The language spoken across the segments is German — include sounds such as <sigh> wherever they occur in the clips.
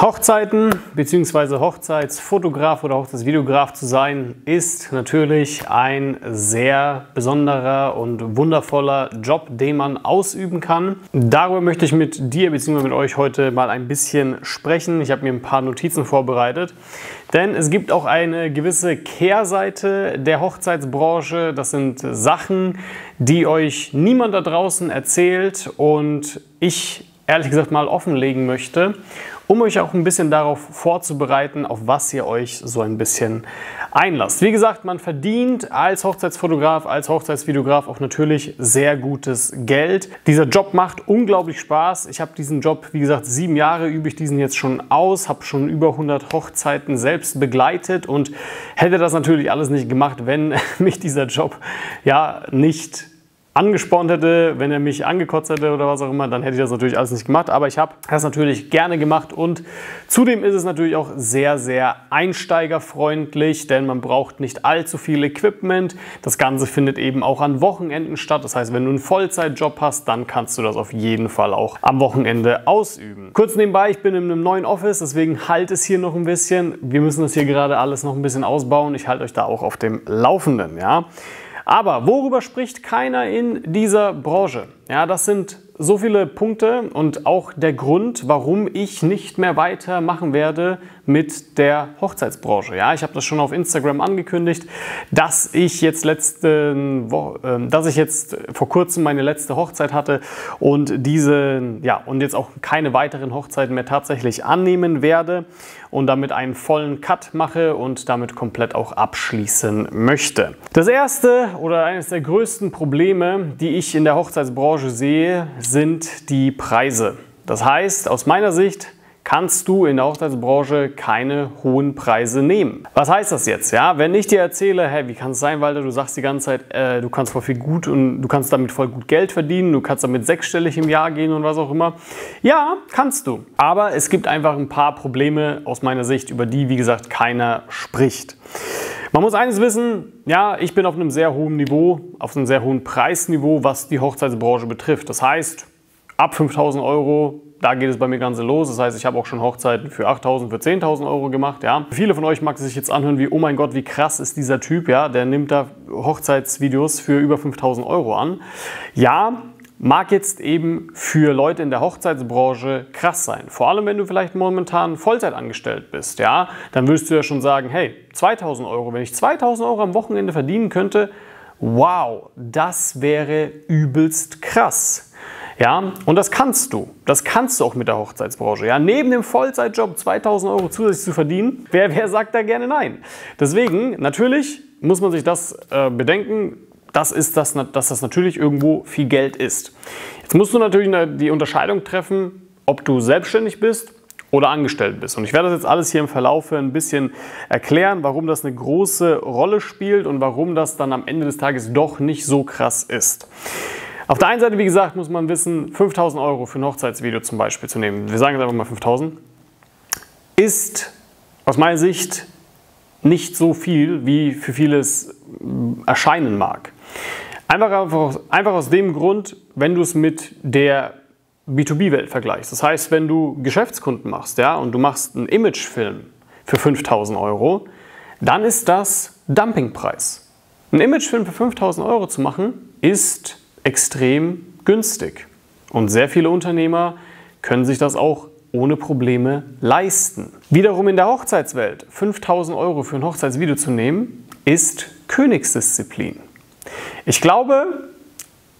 Hochzeiten bzw. Hochzeitsfotograf oder Hochzeitsvideograf zu sein, ist natürlich ein sehr besonderer und wundervoller Job, den man ausüben kann. Darüber möchte ich mit dir bzw. mit euch heute mal ein bisschen sprechen. Ich habe mir ein paar Notizen vorbereitet, denn es gibt auch eine gewisse Kehrseite der Hochzeitsbranche. Das sind Sachen, die euch niemand da draußen erzählt und ich ehrlich gesagt mal offenlegen möchte um euch auch ein bisschen darauf vorzubereiten, auf was ihr euch so ein bisschen einlasst. Wie gesagt, man verdient als Hochzeitsfotograf, als Hochzeitsvideograf auch natürlich sehr gutes Geld. Dieser Job macht unglaublich Spaß. Ich habe diesen Job, wie gesagt, sieben Jahre übe ich diesen jetzt schon aus, habe schon über 100 Hochzeiten selbst begleitet und hätte das natürlich alles nicht gemacht, wenn <laughs> mich dieser Job ja nicht angespornt hätte, wenn er mich angekotzt hätte oder was auch immer, dann hätte ich das natürlich alles nicht gemacht. Aber ich habe das natürlich gerne gemacht und zudem ist es natürlich auch sehr, sehr einsteigerfreundlich, denn man braucht nicht allzu viel Equipment. Das Ganze findet eben auch an Wochenenden statt. Das heißt, wenn du einen Vollzeitjob hast, dann kannst du das auf jeden Fall auch am Wochenende ausüben. Kurz nebenbei, ich bin in einem neuen Office, deswegen halt es hier noch ein bisschen. Wir müssen das hier gerade alles noch ein bisschen ausbauen. Ich halte euch da auch auf dem Laufenden, ja. Aber worüber spricht keiner in dieser Branche? Ja, das sind so viele Punkte und auch der Grund, warum ich nicht mehr weitermachen werde mit der Hochzeitsbranche. Ja, ich habe das schon auf Instagram angekündigt, dass ich jetzt letzte äh, dass ich jetzt vor kurzem meine letzte Hochzeit hatte und diese ja und jetzt auch keine weiteren Hochzeiten mehr tatsächlich annehmen werde und damit einen vollen Cut mache und damit komplett auch abschließen möchte. Das erste oder eines der größten Probleme, die ich in der Hochzeitsbranche sehe, sind die Preise. Das heißt, aus meiner Sicht kannst du in der Hochzeitsbranche keine hohen Preise nehmen. Was heißt das jetzt? Ja, wenn ich dir erzähle, hey, wie kann es sein, Walter, du sagst die ganze Zeit, äh, du kannst voll viel gut und du kannst damit voll gut Geld verdienen, du kannst damit sechsstellig im Jahr gehen und was auch immer. Ja, kannst du. Aber es gibt einfach ein paar Probleme aus meiner Sicht, über die, wie gesagt, keiner spricht. Man muss eines wissen, ja, ich bin auf einem sehr hohen Niveau, auf einem sehr hohen Preisniveau, was die Hochzeitsbranche betrifft. Das heißt, ab 5000 Euro da geht es bei mir ganz los. Das heißt, ich habe auch schon Hochzeiten für 8.000, für 10.000 Euro gemacht. Ja. Viele von euch mag sich jetzt anhören wie, oh mein Gott, wie krass ist dieser Typ. Ja. Der nimmt da Hochzeitsvideos für über 5.000 Euro an. Ja, mag jetzt eben für Leute in der Hochzeitsbranche krass sein. Vor allem, wenn du vielleicht momentan Vollzeit angestellt bist. Ja, dann wirst du ja schon sagen, hey, 2.000 Euro. Wenn ich 2.000 Euro am Wochenende verdienen könnte, wow, das wäre übelst krass. Ja, und das kannst du. Das kannst du auch mit der Hochzeitsbranche. Ja, neben dem Vollzeitjob 2000 Euro zusätzlich zu verdienen, wer, wer sagt da gerne nein? Deswegen, natürlich muss man sich das äh, bedenken, das ist das, dass das natürlich irgendwo viel Geld ist. Jetzt musst du natürlich die Unterscheidung treffen, ob du selbstständig bist oder angestellt bist. Und ich werde das jetzt alles hier im Verlauf ein bisschen erklären, warum das eine große Rolle spielt und warum das dann am Ende des Tages doch nicht so krass ist. Auf der einen Seite, wie gesagt, muss man wissen, 5000 Euro für ein Hochzeitsvideo zum Beispiel zu nehmen, wir sagen jetzt einfach mal 5000, ist aus meiner Sicht nicht so viel, wie für vieles äh, erscheinen mag. Einfach, einfach, einfach aus dem Grund, wenn du es mit der B2B-Welt vergleichst. Das heißt, wenn du Geschäftskunden machst ja, und du machst einen Imagefilm für 5000 Euro, dann ist das Dumpingpreis. Ein Imagefilm für 5000 Euro zu machen, ist extrem günstig. Und sehr viele Unternehmer können sich das auch ohne Probleme leisten. Wiederum in der Hochzeitswelt 5000 Euro für ein Hochzeitsvideo zu nehmen, ist Königsdisziplin. Ich glaube,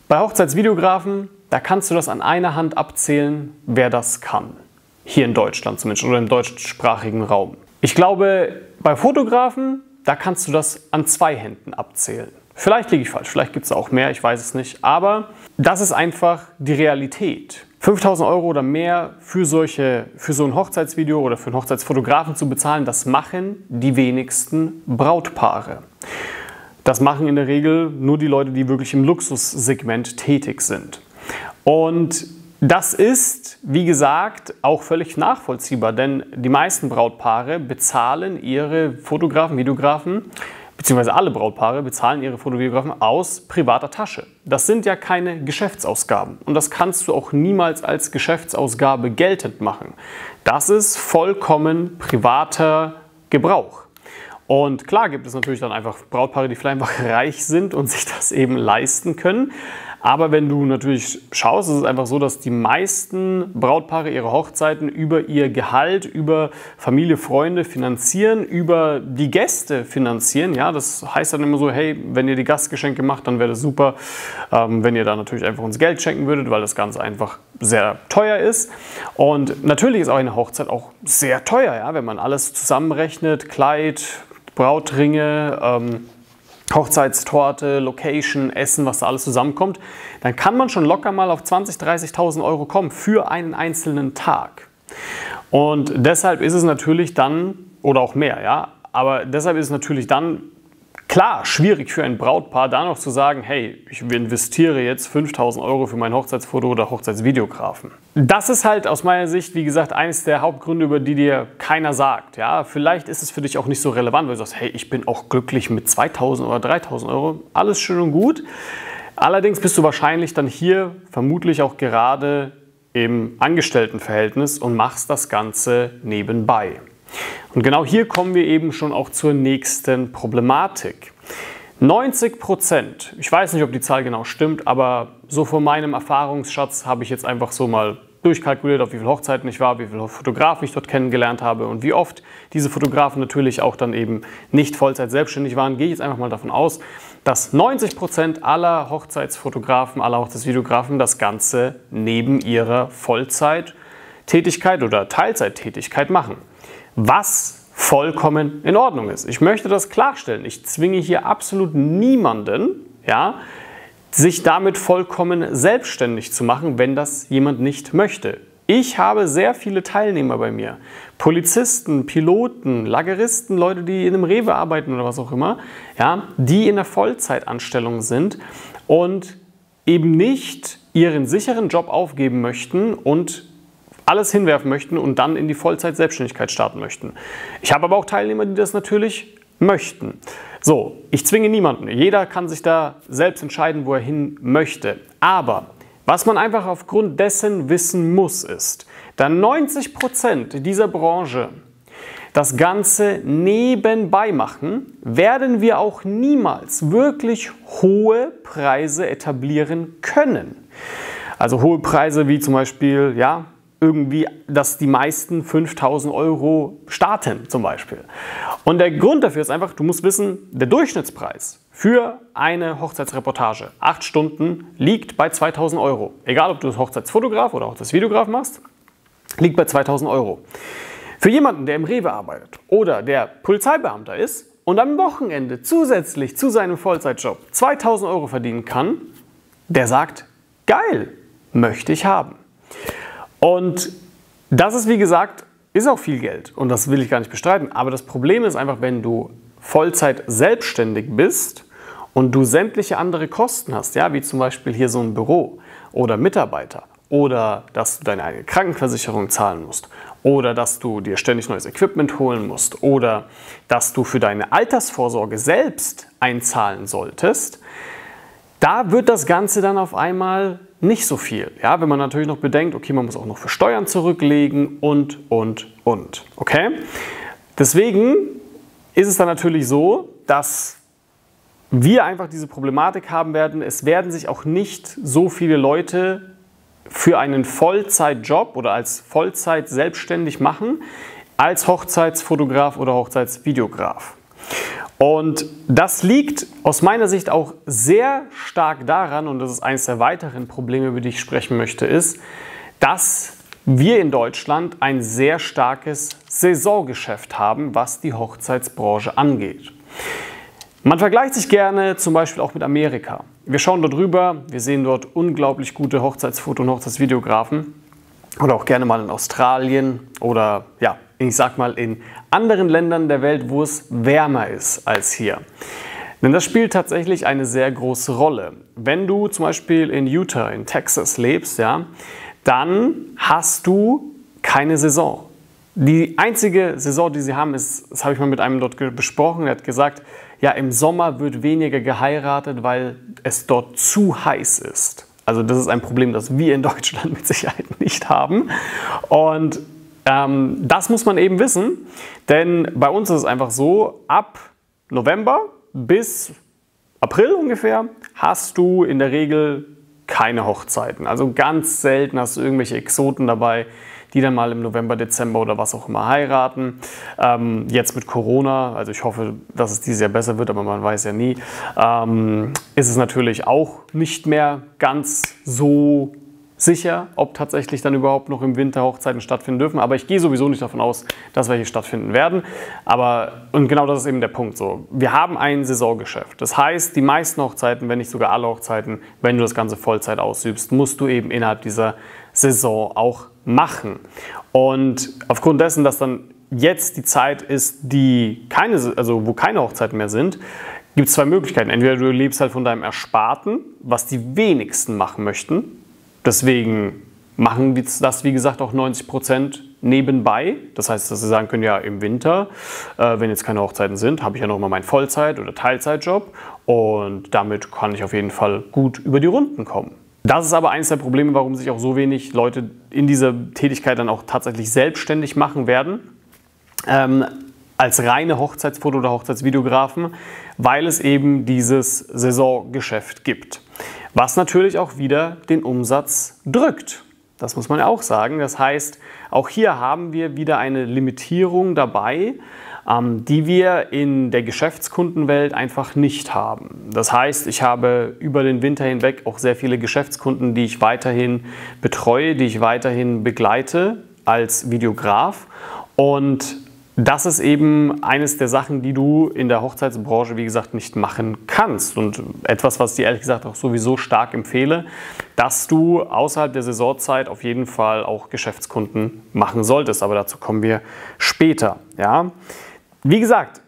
bei Hochzeitsvideografen, da kannst du das an einer Hand abzählen, wer das kann. Hier in Deutschland zumindest oder im deutschsprachigen Raum. Ich glaube, bei Fotografen, da kannst du das an zwei Händen abzählen. Vielleicht liege ich falsch, vielleicht gibt es auch mehr, ich weiß es nicht. Aber das ist einfach die Realität. 5000 Euro oder mehr für, solche, für so ein Hochzeitsvideo oder für einen Hochzeitsfotografen zu bezahlen, das machen die wenigsten Brautpaare. Das machen in der Regel nur die Leute, die wirklich im Luxussegment tätig sind. Und das ist, wie gesagt, auch völlig nachvollziehbar, denn die meisten Brautpaare bezahlen ihre Fotografen, Videografen beziehungsweise alle Brautpaare bezahlen ihre Fotografen aus privater Tasche. Das sind ja keine Geschäftsausgaben und das kannst du auch niemals als Geschäftsausgabe geltend machen. Das ist vollkommen privater Gebrauch. Und klar gibt es natürlich dann einfach Brautpaare, die vielleicht einfach <laughs> reich sind und sich das eben leisten können. Aber wenn du natürlich schaust, ist es einfach so, dass die meisten Brautpaare ihre Hochzeiten über ihr Gehalt, über Familie, Freunde finanzieren, über die Gäste finanzieren. Ja, das heißt dann immer so, hey, wenn ihr die Gastgeschenke macht, dann wäre das super, ähm, wenn ihr da natürlich einfach uns Geld schenken würdet, weil das Ganze einfach sehr teuer ist. Und natürlich ist auch eine Hochzeit auch sehr teuer, ja, wenn man alles zusammenrechnet, Kleid, Brautringe, ähm, Hochzeitstorte, Location, Essen, was da alles zusammenkommt, dann kann man schon locker mal auf 20.000, 30.000 Euro kommen für einen einzelnen Tag. Und deshalb ist es natürlich dann, oder auch mehr, ja, aber deshalb ist es natürlich dann Klar, schwierig für ein Brautpaar, da noch zu sagen, hey, ich investiere jetzt 5000 Euro für mein Hochzeitsfoto oder Hochzeitsvideografen. Das ist halt aus meiner Sicht, wie gesagt, eines der Hauptgründe, über die dir keiner sagt. Ja, vielleicht ist es für dich auch nicht so relevant, weil du sagst, hey, ich bin auch glücklich mit 2000 oder 3000 Euro. Alles schön und gut. Allerdings bist du wahrscheinlich dann hier vermutlich auch gerade im Angestelltenverhältnis und machst das Ganze nebenbei. Und genau hier kommen wir eben schon auch zur nächsten Problematik. 90 Prozent, ich weiß nicht, ob die Zahl genau stimmt, aber so von meinem Erfahrungsschatz habe ich jetzt einfach so mal durchkalkuliert, auf wie viele Hochzeiten ich war, wie viele Fotografen ich dort kennengelernt habe und wie oft diese Fotografen natürlich auch dann eben nicht Vollzeit selbstständig waren, gehe ich jetzt einfach mal davon aus, dass 90 Prozent aller Hochzeitsfotografen, aller Hochzeitsvideografen das Ganze neben ihrer Vollzeittätigkeit oder Teilzeittätigkeit machen was vollkommen in Ordnung ist. Ich möchte das klarstellen. Ich zwinge hier absolut niemanden, ja, sich damit vollkommen selbstständig zu machen, wenn das jemand nicht möchte. Ich habe sehr viele Teilnehmer bei mir. Polizisten, Piloten, Lageristen, Leute, die in einem Rewe arbeiten oder was auch immer, ja, die in der Vollzeitanstellung sind und eben nicht ihren sicheren Job aufgeben möchten und alles hinwerfen möchten und dann in die Vollzeit-Selbstständigkeit starten möchten. Ich habe aber auch Teilnehmer, die das natürlich möchten. So, ich zwinge niemanden. Jeder kann sich da selbst entscheiden, wo er hin möchte. Aber was man einfach aufgrund dessen wissen muss, ist, da 90 Prozent dieser Branche das Ganze nebenbei machen, werden wir auch niemals wirklich hohe Preise etablieren können. Also hohe Preise wie zum Beispiel, ja, irgendwie, dass die meisten 5000 Euro starten zum Beispiel. Und der Grund dafür ist einfach, du musst wissen, der Durchschnittspreis für eine Hochzeitsreportage, acht Stunden, liegt bei 2000 Euro. Egal, ob du das Hochzeitsfotograf oder Hochzeitsvideograf machst, liegt bei 2000 Euro. Für jemanden, der im Rewe arbeitet oder der Polizeibeamter ist und am Wochenende zusätzlich zu seinem Vollzeitjob 2000 Euro verdienen kann, der sagt, geil, möchte ich haben. Und das ist, wie gesagt, ist auch viel Geld und das will ich gar nicht bestreiten. Aber das Problem ist einfach, wenn du Vollzeit selbstständig bist und du sämtliche andere Kosten hast, ja, wie zum Beispiel hier so ein Büro oder Mitarbeiter oder dass du deine eigene Krankenversicherung zahlen musst oder dass du dir ständig neues Equipment holen musst oder dass du für deine Altersvorsorge selbst einzahlen solltest, da wird das Ganze dann auf einmal nicht so viel. Ja, wenn man natürlich noch bedenkt, okay, man muss auch noch für Steuern zurücklegen und, und, und. Okay? Deswegen ist es dann natürlich so, dass wir einfach diese Problematik haben werden. Es werden sich auch nicht so viele Leute für einen Vollzeitjob oder als Vollzeit selbstständig machen als Hochzeitsfotograf oder Hochzeitsvideograf. Und das liegt aus meiner Sicht auch sehr stark daran, und das ist eines der weiteren Probleme, über die ich sprechen möchte, ist, dass wir in Deutschland ein sehr starkes Saisongeschäft haben, was die Hochzeitsbranche angeht. Man vergleicht sich gerne zum Beispiel auch mit Amerika. Wir schauen dort rüber, wir sehen dort unglaublich gute Hochzeitsfoto- und Hochzeitsvideografen oder auch gerne mal in Australien oder ja, ich sag mal in anderen Ländern der Welt, wo es wärmer ist als hier. Denn das spielt tatsächlich eine sehr große Rolle. Wenn du zum Beispiel in Utah, in Texas lebst, ja, dann hast du keine Saison. Die einzige Saison, die sie haben, ist, das habe ich mal mit einem dort besprochen, der hat gesagt, ja, im Sommer wird weniger geheiratet, weil es dort zu heiß ist. Also das ist ein Problem, das wir in Deutschland mit Sicherheit <laughs> nicht haben. Und ähm, das muss man eben wissen, denn bei uns ist es einfach so, ab November bis April ungefähr hast du in der Regel keine Hochzeiten. Also ganz selten hast du irgendwelche Exoten dabei, die dann mal im November, Dezember oder was auch immer heiraten. Ähm, jetzt mit Corona, also ich hoffe, dass es dieses Jahr besser wird, aber man weiß ja nie, ähm, ist es natürlich auch nicht mehr ganz so sicher, ob tatsächlich dann überhaupt noch im Winter Hochzeiten stattfinden dürfen. Aber ich gehe sowieso nicht davon aus, dass welche stattfinden werden. Aber, und genau das ist eben der Punkt so. Wir haben ein Saisongeschäft. Das heißt, die meisten Hochzeiten, wenn nicht sogar alle Hochzeiten, wenn du das Ganze Vollzeit ausübst, musst du eben innerhalb dieser Saison auch machen. Und aufgrund dessen, dass dann jetzt die Zeit ist, die keine, also wo keine Hochzeiten mehr sind, gibt es zwei Möglichkeiten. Entweder du lebst halt von deinem Ersparten, was die wenigsten machen möchten, Deswegen machen das, wie gesagt, auch 90 Prozent nebenbei. Das heißt, dass sie sagen können, ja, im Winter, äh, wenn jetzt keine Hochzeiten sind, habe ich ja noch mal meinen Vollzeit- oder Teilzeitjob und damit kann ich auf jeden Fall gut über die Runden kommen. Das ist aber eines der Probleme, warum sich auch so wenig Leute in dieser Tätigkeit dann auch tatsächlich selbstständig machen werden. Ähm, als reine Hochzeitsfoto- oder Hochzeitsvideografen, weil es eben dieses Saisongeschäft gibt was natürlich auch wieder den Umsatz drückt. Das muss man ja auch sagen. Das heißt, auch hier haben wir wieder eine Limitierung dabei, ähm, die wir in der Geschäftskundenwelt einfach nicht haben. Das heißt, ich habe über den Winter hinweg auch sehr viele Geschäftskunden, die ich weiterhin betreue, die ich weiterhin begleite als Videograf. Und das ist eben eines der Sachen, die du in der Hochzeitsbranche, wie gesagt, nicht machen kannst. Und etwas, was ich dir ehrlich gesagt auch sowieso stark empfehle, dass du außerhalb der Saisonzeit auf jeden Fall auch Geschäftskunden machen solltest. Aber dazu kommen wir später. Ja? Wie gesagt,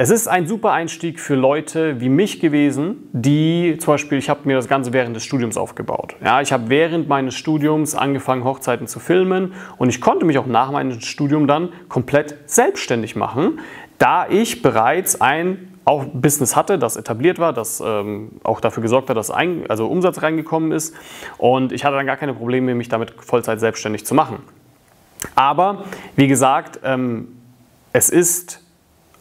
es ist ein super Einstieg für Leute wie mich gewesen, die zum Beispiel, ich habe mir das Ganze während des Studiums aufgebaut. Ja, ich habe während meines Studiums angefangen, Hochzeiten zu filmen und ich konnte mich auch nach meinem Studium dann komplett selbstständig machen, da ich bereits ein auch Business hatte, das etabliert war, das ähm, auch dafür gesorgt hat, dass ein, also Umsatz reingekommen ist und ich hatte dann gar keine Probleme, mich damit Vollzeit selbstständig zu machen. Aber wie gesagt, ähm, es ist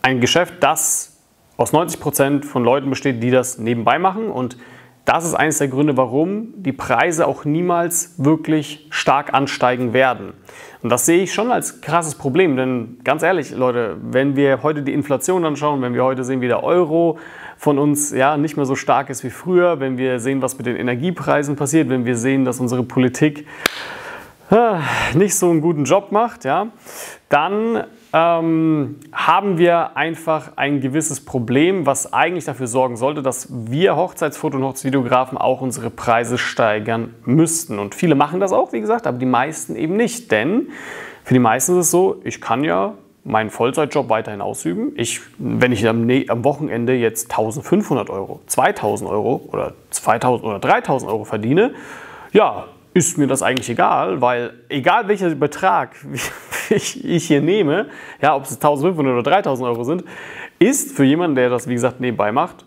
ein Geschäft, das aus 90 Prozent von Leuten besteht, die das nebenbei machen. Und das ist eines der Gründe, warum die Preise auch niemals wirklich stark ansteigen werden. Und das sehe ich schon als krasses Problem, denn ganz ehrlich, Leute, wenn wir heute die Inflation anschauen, wenn wir heute sehen, wie der Euro von uns ja nicht mehr so stark ist wie früher, wenn wir sehen, was mit den Energiepreisen passiert, wenn wir sehen, dass unsere Politik äh, nicht so einen guten Job macht, ja, dann ähm, haben wir einfach ein gewisses Problem, was eigentlich dafür sorgen sollte, dass wir Hochzeitsfoto- und Hochzeitsvideografen auch unsere Preise steigern müssten. Und viele machen das auch, wie gesagt, aber die meisten eben nicht. Denn für die meisten ist es so, ich kann ja meinen Vollzeitjob weiterhin ausüben. Ich, wenn ich am, am, Wochenende jetzt 1500 Euro, 2000 Euro oder 2000 oder 3000 Euro verdiene, ja, ist mir das eigentlich egal, weil egal welcher Betrag <laughs> <laughs> ich, ich hier nehme, ja, ob es 1500 oder 3000 Euro sind, ist für jemanden, der das wie gesagt nebenbei macht,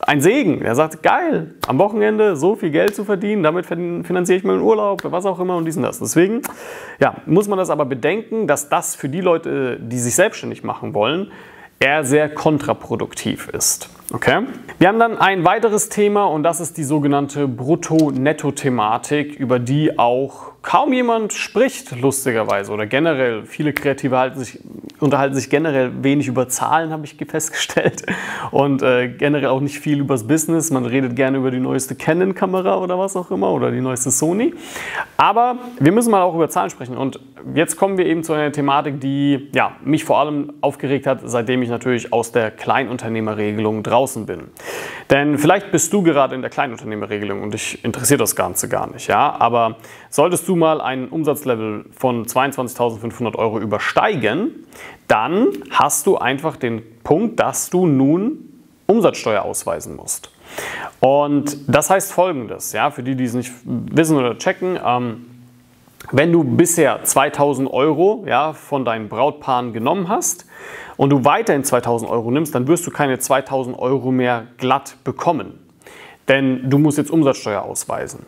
ein Segen. Er sagt, geil, am Wochenende so viel Geld zu verdienen, damit finanziere ich meinen Urlaub, was auch immer und dies und das. Deswegen ja, muss man das aber bedenken, dass das für die Leute, die sich selbstständig machen wollen, eher sehr kontraproduktiv ist. Okay. Wir haben dann ein weiteres Thema und das ist die sogenannte Brutto-Netto-Thematik, über die auch kaum jemand spricht, lustigerweise. Oder generell, viele Kreative sich, unterhalten sich generell wenig über Zahlen, habe ich festgestellt. Und äh, generell auch nicht viel übers Business. Man redet gerne über die neueste Canon-Kamera oder was auch immer oder die neueste Sony. Aber wir müssen mal auch über Zahlen sprechen. Und jetzt kommen wir eben zu einer Thematik, die ja, mich vor allem aufgeregt hat, seitdem ich natürlich aus der Kleinunternehmerregelung draußen bin. Denn vielleicht bist du gerade in der Kleinunternehmerregelung und dich interessiert das Ganze gar nicht. Ja? Aber solltest du mal ein Umsatzlevel von 22.500 Euro übersteigen, dann hast du einfach den Punkt, dass du nun Umsatzsteuer ausweisen musst. Und das heißt folgendes, ja, für die, die es nicht wissen oder checken, ähm, wenn du bisher 2000 Euro ja, von deinen Brautpaaren genommen hast und du weiterhin 2000 Euro nimmst, dann wirst du keine 2000 Euro mehr glatt bekommen. Denn du musst jetzt Umsatzsteuer ausweisen.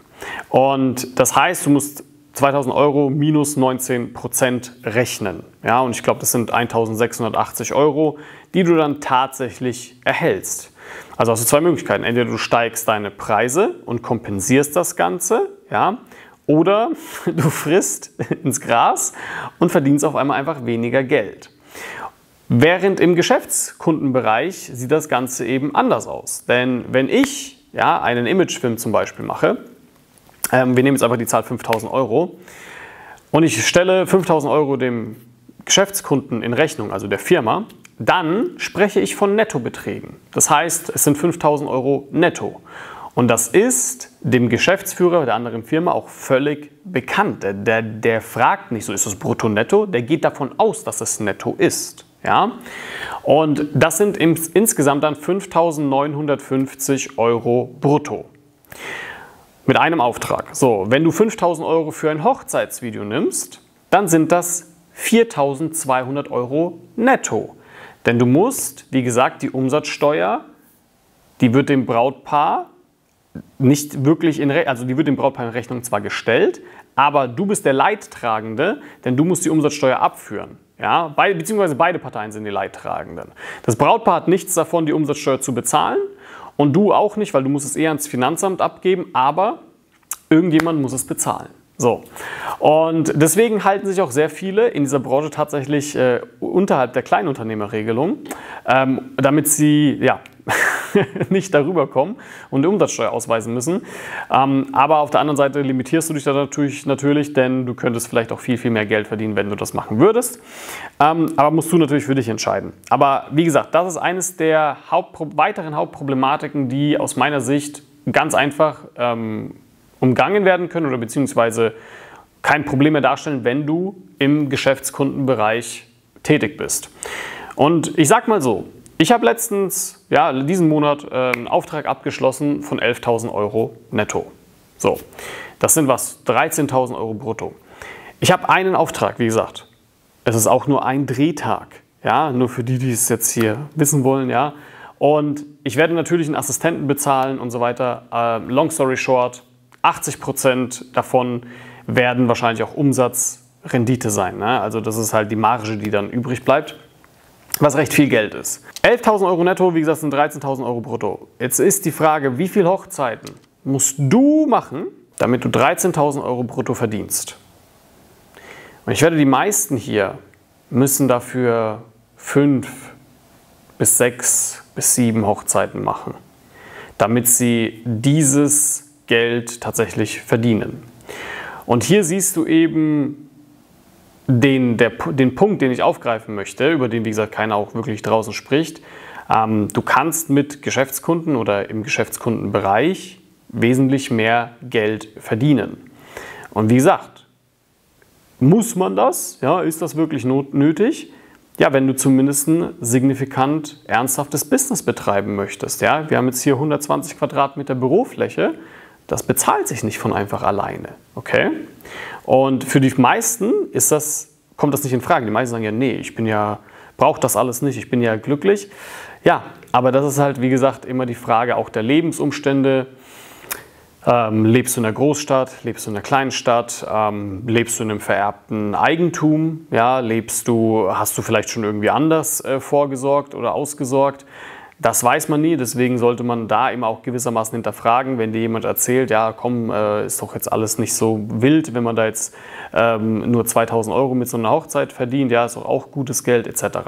Und das heißt, du musst 2000 Euro minus 19 Prozent rechnen. Ja, und ich glaube, das sind 1680 Euro, die du dann tatsächlich erhältst. Also hast du zwei Möglichkeiten. Entweder du steigst deine Preise und kompensierst das Ganze, ja, oder <laughs> du frisst ins Gras und verdienst auf einmal einfach weniger Geld. Während im Geschäftskundenbereich sieht das Ganze eben anders aus. Denn wenn ich ja, einen Imagefilm zum Beispiel mache, ähm, wir nehmen jetzt einfach die Zahl 5000 Euro, und ich stelle 5000 Euro dem Geschäftskunden in Rechnung, also der Firma, dann spreche ich von Nettobeträgen. Das heißt, es sind 5000 Euro netto. Und das ist dem Geschäftsführer der anderen Firma auch völlig bekannt. Der, der, fragt nicht so, ist das brutto netto? Der geht davon aus, dass es netto ist. Ja? Und das sind ins, insgesamt dann 5.950 Euro brutto. Mit einem Auftrag. So, wenn du 5.000 Euro für ein Hochzeitsvideo nimmst, dann sind das 4.200 Euro netto. Denn du musst, wie gesagt, die Umsatzsteuer, die wird dem Brautpaar nicht wirklich in Rechnung, also die wird dem Brautpaar in Rechnung zwar gestellt, aber du bist der Leidtragende, denn du musst die Umsatzsteuer abführen. Ja, beide, beziehungsweise beide Parteien sind die Leidtragenden. Das Brautpaar hat nichts davon, die Umsatzsteuer zu bezahlen und du auch nicht, weil du musst es eher ans Finanzamt abgeben, aber irgendjemand muss es bezahlen. So. Und deswegen halten sich auch sehr viele in dieser Branche tatsächlich äh, unterhalb der Kleinunternehmerregelung, ähm, damit sie ja, <laughs> nicht darüber kommen und die Umsatzsteuer ausweisen müssen. Ähm, aber auf der anderen Seite limitierst du dich da natürlich, natürlich, denn du könntest vielleicht auch viel, viel mehr Geld verdienen, wenn du das machen würdest. Ähm, aber musst du natürlich für dich entscheiden. Aber wie gesagt, das ist eines der Hauptpro weiteren Hauptproblematiken, die aus meiner Sicht ganz einfach ähm, umgangen werden können oder beziehungsweise kein Problem mehr darstellen, wenn du im Geschäftskundenbereich tätig bist. Und ich sag mal so, ich habe letztens, ja, diesen Monat äh, einen Auftrag abgeschlossen von 11.000 Euro netto. So, das sind was, 13.000 Euro brutto. Ich habe einen Auftrag, wie gesagt. Es ist auch nur ein Drehtag. Ja, nur für die, die es jetzt hier wissen wollen, ja. Und ich werde natürlich einen Assistenten bezahlen und so weiter. Äh, long story short, 80 Prozent davon werden wahrscheinlich auch Umsatzrendite sein. Ne? Also das ist halt die Marge, die dann übrig bleibt was recht viel Geld ist. 11.000 Euro netto, wie gesagt, sind 13.000 Euro brutto. Jetzt ist die Frage, wie viele Hochzeiten musst du machen, damit du 13.000 Euro brutto verdienst? Und ich werde die meisten hier müssen dafür fünf bis sechs bis sieben Hochzeiten machen, damit sie dieses Geld tatsächlich verdienen. Und hier siehst du eben den, der, den Punkt, den ich aufgreifen möchte, über den, wie gesagt, keiner auch wirklich draußen spricht. Ähm, du kannst mit Geschäftskunden oder im Geschäftskundenbereich wesentlich mehr Geld verdienen. Und wie gesagt, muss man das? Ja, ist das wirklich nötig? Ja, wenn du zumindest ein signifikant ernsthaftes Business betreiben möchtest. Ja, wir haben jetzt hier 120 Quadratmeter Bürofläche. Das bezahlt sich nicht von einfach alleine. Okay? Und für die meisten ist das, kommt das nicht in Frage. Die meisten sagen ja, nee, ich bin ja, brauche das alles nicht, ich bin ja glücklich. Ja, aber das ist halt, wie gesagt, immer die Frage auch der Lebensumstände. Ähm, lebst du in einer Großstadt, lebst du in einer kleinen Stadt, ähm, lebst du in einem vererbten Eigentum, ja, lebst du, hast du vielleicht schon irgendwie anders äh, vorgesorgt oder ausgesorgt? Das weiß man nie, deswegen sollte man da immer auch gewissermaßen hinterfragen, wenn dir jemand erzählt, ja komm, äh, ist doch jetzt alles nicht so wild, wenn man da jetzt ähm, nur 2000 Euro mit so einer Hochzeit verdient, ja, ist doch auch gutes Geld etc.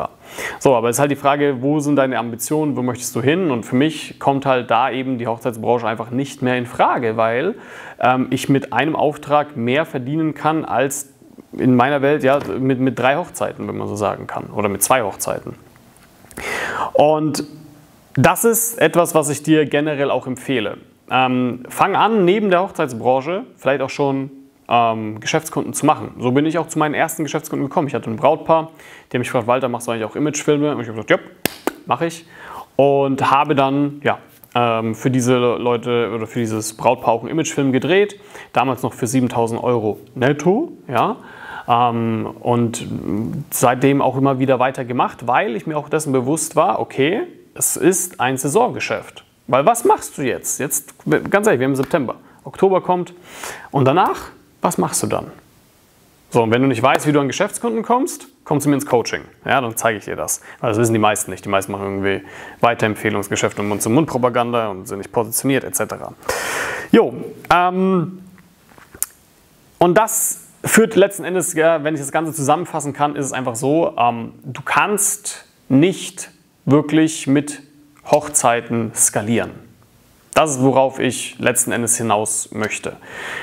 So, aber es ist halt die Frage, wo sind deine Ambitionen, wo möchtest du hin? Und für mich kommt halt da eben die Hochzeitsbranche einfach nicht mehr in Frage, weil ähm, ich mit einem Auftrag mehr verdienen kann als in meiner Welt ja, mit, mit drei Hochzeiten, wenn man so sagen kann, oder mit zwei Hochzeiten. Und das ist etwas, was ich dir generell auch empfehle. Ähm, fang an, neben der Hochzeitsbranche vielleicht auch schon ähm, Geschäftskunden zu machen. So bin ich auch zu meinen ersten Geschäftskunden gekommen. Ich hatte ein Brautpaar, haben mich gefragt, Walter, machst du eigentlich auch Imagefilme? Und ich habe gesagt, ja, mache ich. Und habe dann ja, ähm, für diese Leute oder für dieses Brautpauchen-Imagefilm gedreht, damals noch für 7000 Euro netto, ja. Ähm, und seitdem auch immer wieder weiter gemacht, weil ich mir auch dessen bewusst war, okay, es ist ein Saisongeschäft. Weil was machst du jetzt? Jetzt, ganz ehrlich, wir haben September, Oktober kommt und danach, was machst du dann? So, und wenn du nicht weißt, wie du an Geschäftskunden kommst, komm zu mir ins Coaching. Ja, dann zeige ich dir das. Weil das wissen die meisten nicht. Die meisten machen irgendwie Weiterempfehlungsgeschäfte und Mund-zu-Mund-Propaganda und sind nicht positioniert etc. Jo, ähm, und das führt letzten Endes, ja, wenn ich das Ganze zusammenfassen kann, ist es einfach so, ähm, du kannst nicht wirklich mit Hochzeiten skalieren. Das ist, worauf ich letzten Endes hinaus möchte.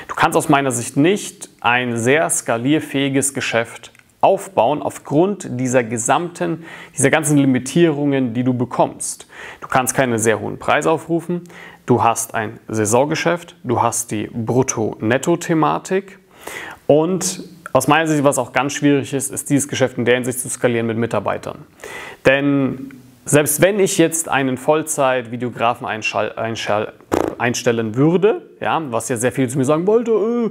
Du kannst aus meiner Sicht nicht ein sehr skalierfähiges Geschäft aufbauen aufgrund dieser gesamten, dieser ganzen Limitierungen, die du bekommst. Du kannst keine sehr hohen Preise aufrufen. Du hast ein Saisongeschäft. Du hast die Brutto-Netto-Thematik. Und aus meiner Sicht, was auch ganz schwierig ist, ist dieses Geschäft in der Hinsicht zu skalieren mit Mitarbeitern. Denn selbst wenn ich jetzt einen Vollzeit-Videografen einstellen würde, ja, was ja sehr viele zu mir sagen wollte, äh,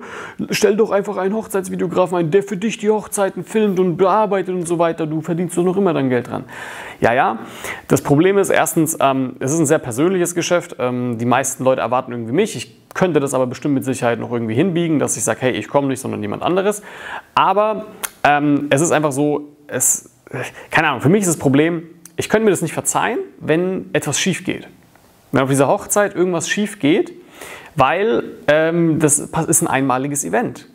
stell doch einfach einen Hochzeitsvideografen ein, der für dich die Hochzeiten filmt und bearbeitet und so weiter, du verdienst doch noch immer dein Geld dran. Ja, ja, das Problem ist erstens, ähm, es ist ein sehr persönliches Geschäft, ähm, die meisten Leute erwarten irgendwie mich, ich könnte das aber bestimmt mit Sicherheit noch irgendwie hinbiegen, dass ich sage, hey, ich komme nicht, sondern jemand anderes, aber ähm, es ist einfach so, es, keine Ahnung, für mich ist das Problem, ich könnte mir das nicht verzeihen, wenn etwas schief geht. Wenn auf dieser Hochzeit irgendwas schief geht, weil ähm, das ist ein einmaliges Event.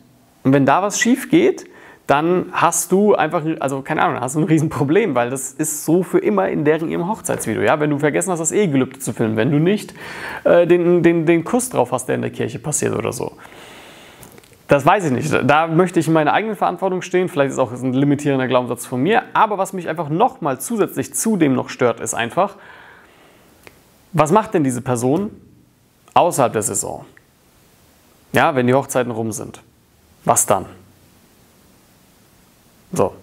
Und wenn da was schief geht, dann hast du einfach, also keine Ahnung, hast du ein Riesenproblem, weil das ist so für immer in deren ihrem Hochzeitsvideo. Ja? Wenn du vergessen hast, das Ehegelübde zu filmen, wenn du nicht äh, den, den, den Kuss drauf hast, der in der Kirche passiert oder so. Das weiß ich nicht. Da möchte ich in meiner eigenen Verantwortung stehen. Vielleicht ist auch ein limitierender Glaubenssatz von mir. Aber was mich einfach nochmal zusätzlich zu dem noch stört, ist einfach, was macht denn diese Person außerhalb der Saison? Ja, wenn die Hochzeiten rum sind. Was dann? So,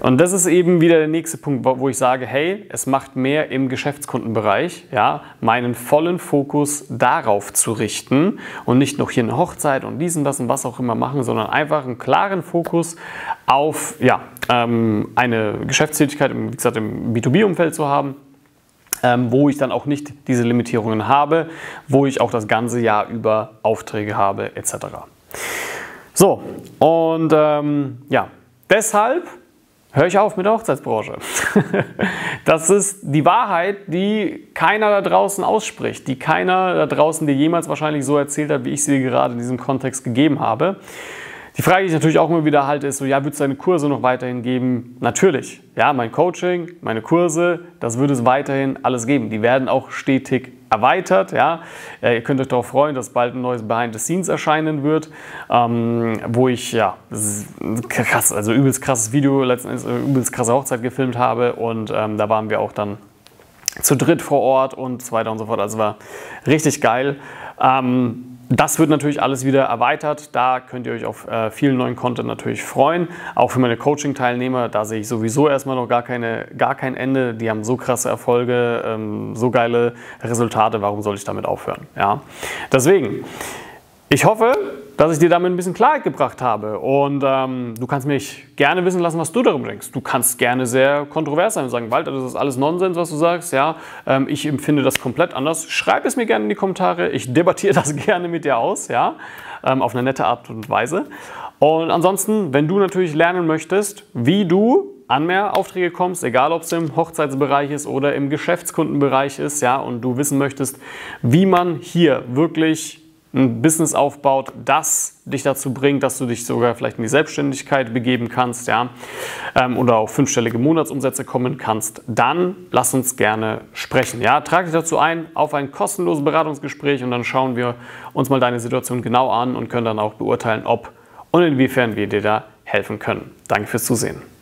und das ist eben wieder der nächste Punkt, wo ich sage, hey, es macht mehr im Geschäftskundenbereich, ja, meinen vollen Fokus darauf zu richten und nicht noch hier eine Hochzeit und diesen, das und was auch immer machen, sondern einfach einen klaren Fokus auf ja, ähm, eine Geschäftstätigkeit, wie gesagt, im B2B-Umfeld zu haben, ähm, wo ich dann auch nicht diese Limitierungen habe, wo ich auch das ganze Jahr über Aufträge habe, etc. So, und ähm, ja, deshalb Hör ich auf mit der Hochzeitsbranche. <laughs> das ist die Wahrheit, die keiner da draußen ausspricht, die keiner da draußen dir jemals wahrscheinlich so erzählt hat, wie ich sie gerade in diesem Kontext gegeben habe. Die Frage, die ich natürlich auch immer wieder halte, ist so, ja, wird es deine Kurse noch weiterhin geben? Natürlich. Ja, mein Coaching, meine Kurse, das wird es weiterhin alles geben. Die werden auch stetig erweitert. Ja. Ihr könnt euch darauf freuen, dass bald ein neues Behind the Scenes erscheinen wird, ähm, wo ich ja krass, also übelst krasses Video, letztendlich übelst krasse Hochzeit gefilmt habe und ähm, da waren wir auch dann zu dritt vor Ort und so weiter und so fort. Also war richtig geil. Ähm, das wird natürlich alles wieder erweitert. Da könnt ihr euch auf äh, vielen neuen Content natürlich freuen. Auch für meine Coaching-Teilnehmer, da sehe ich sowieso erstmal noch gar, keine, gar kein Ende. Die haben so krasse Erfolge, ähm, so geile Resultate. Warum soll ich damit aufhören? Ja? Deswegen, ich hoffe, dass ich dir damit ein bisschen Klarheit gebracht habe. Und ähm, du kannst mich gerne wissen lassen, was du darüber denkst. Du kannst gerne sehr kontrovers sein und sagen, Walter, das ist alles Nonsens, was du sagst. Ja, ähm, ich empfinde das komplett anders. Schreib es mir gerne in die Kommentare. Ich debattiere <laughs> das gerne mit dir aus, ja, ähm, auf eine nette Art und Weise. Und ansonsten, wenn du natürlich lernen möchtest, wie du an mehr Aufträge kommst, egal ob es im Hochzeitsbereich ist oder im Geschäftskundenbereich ist, ja, und du wissen möchtest, wie man hier wirklich ein Business aufbaut, das dich dazu bringt, dass du dich sogar vielleicht in die Selbstständigkeit begeben kannst, ja, ähm, oder auf fünfstellige Monatsumsätze kommen kannst, dann lass uns gerne sprechen. Ja, trage dich dazu ein auf ein kostenloses Beratungsgespräch und dann schauen wir uns mal deine Situation genau an und können dann auch beurteilen, ob und inwiefern wir dir da helfen können. Danke fürs Zusehen.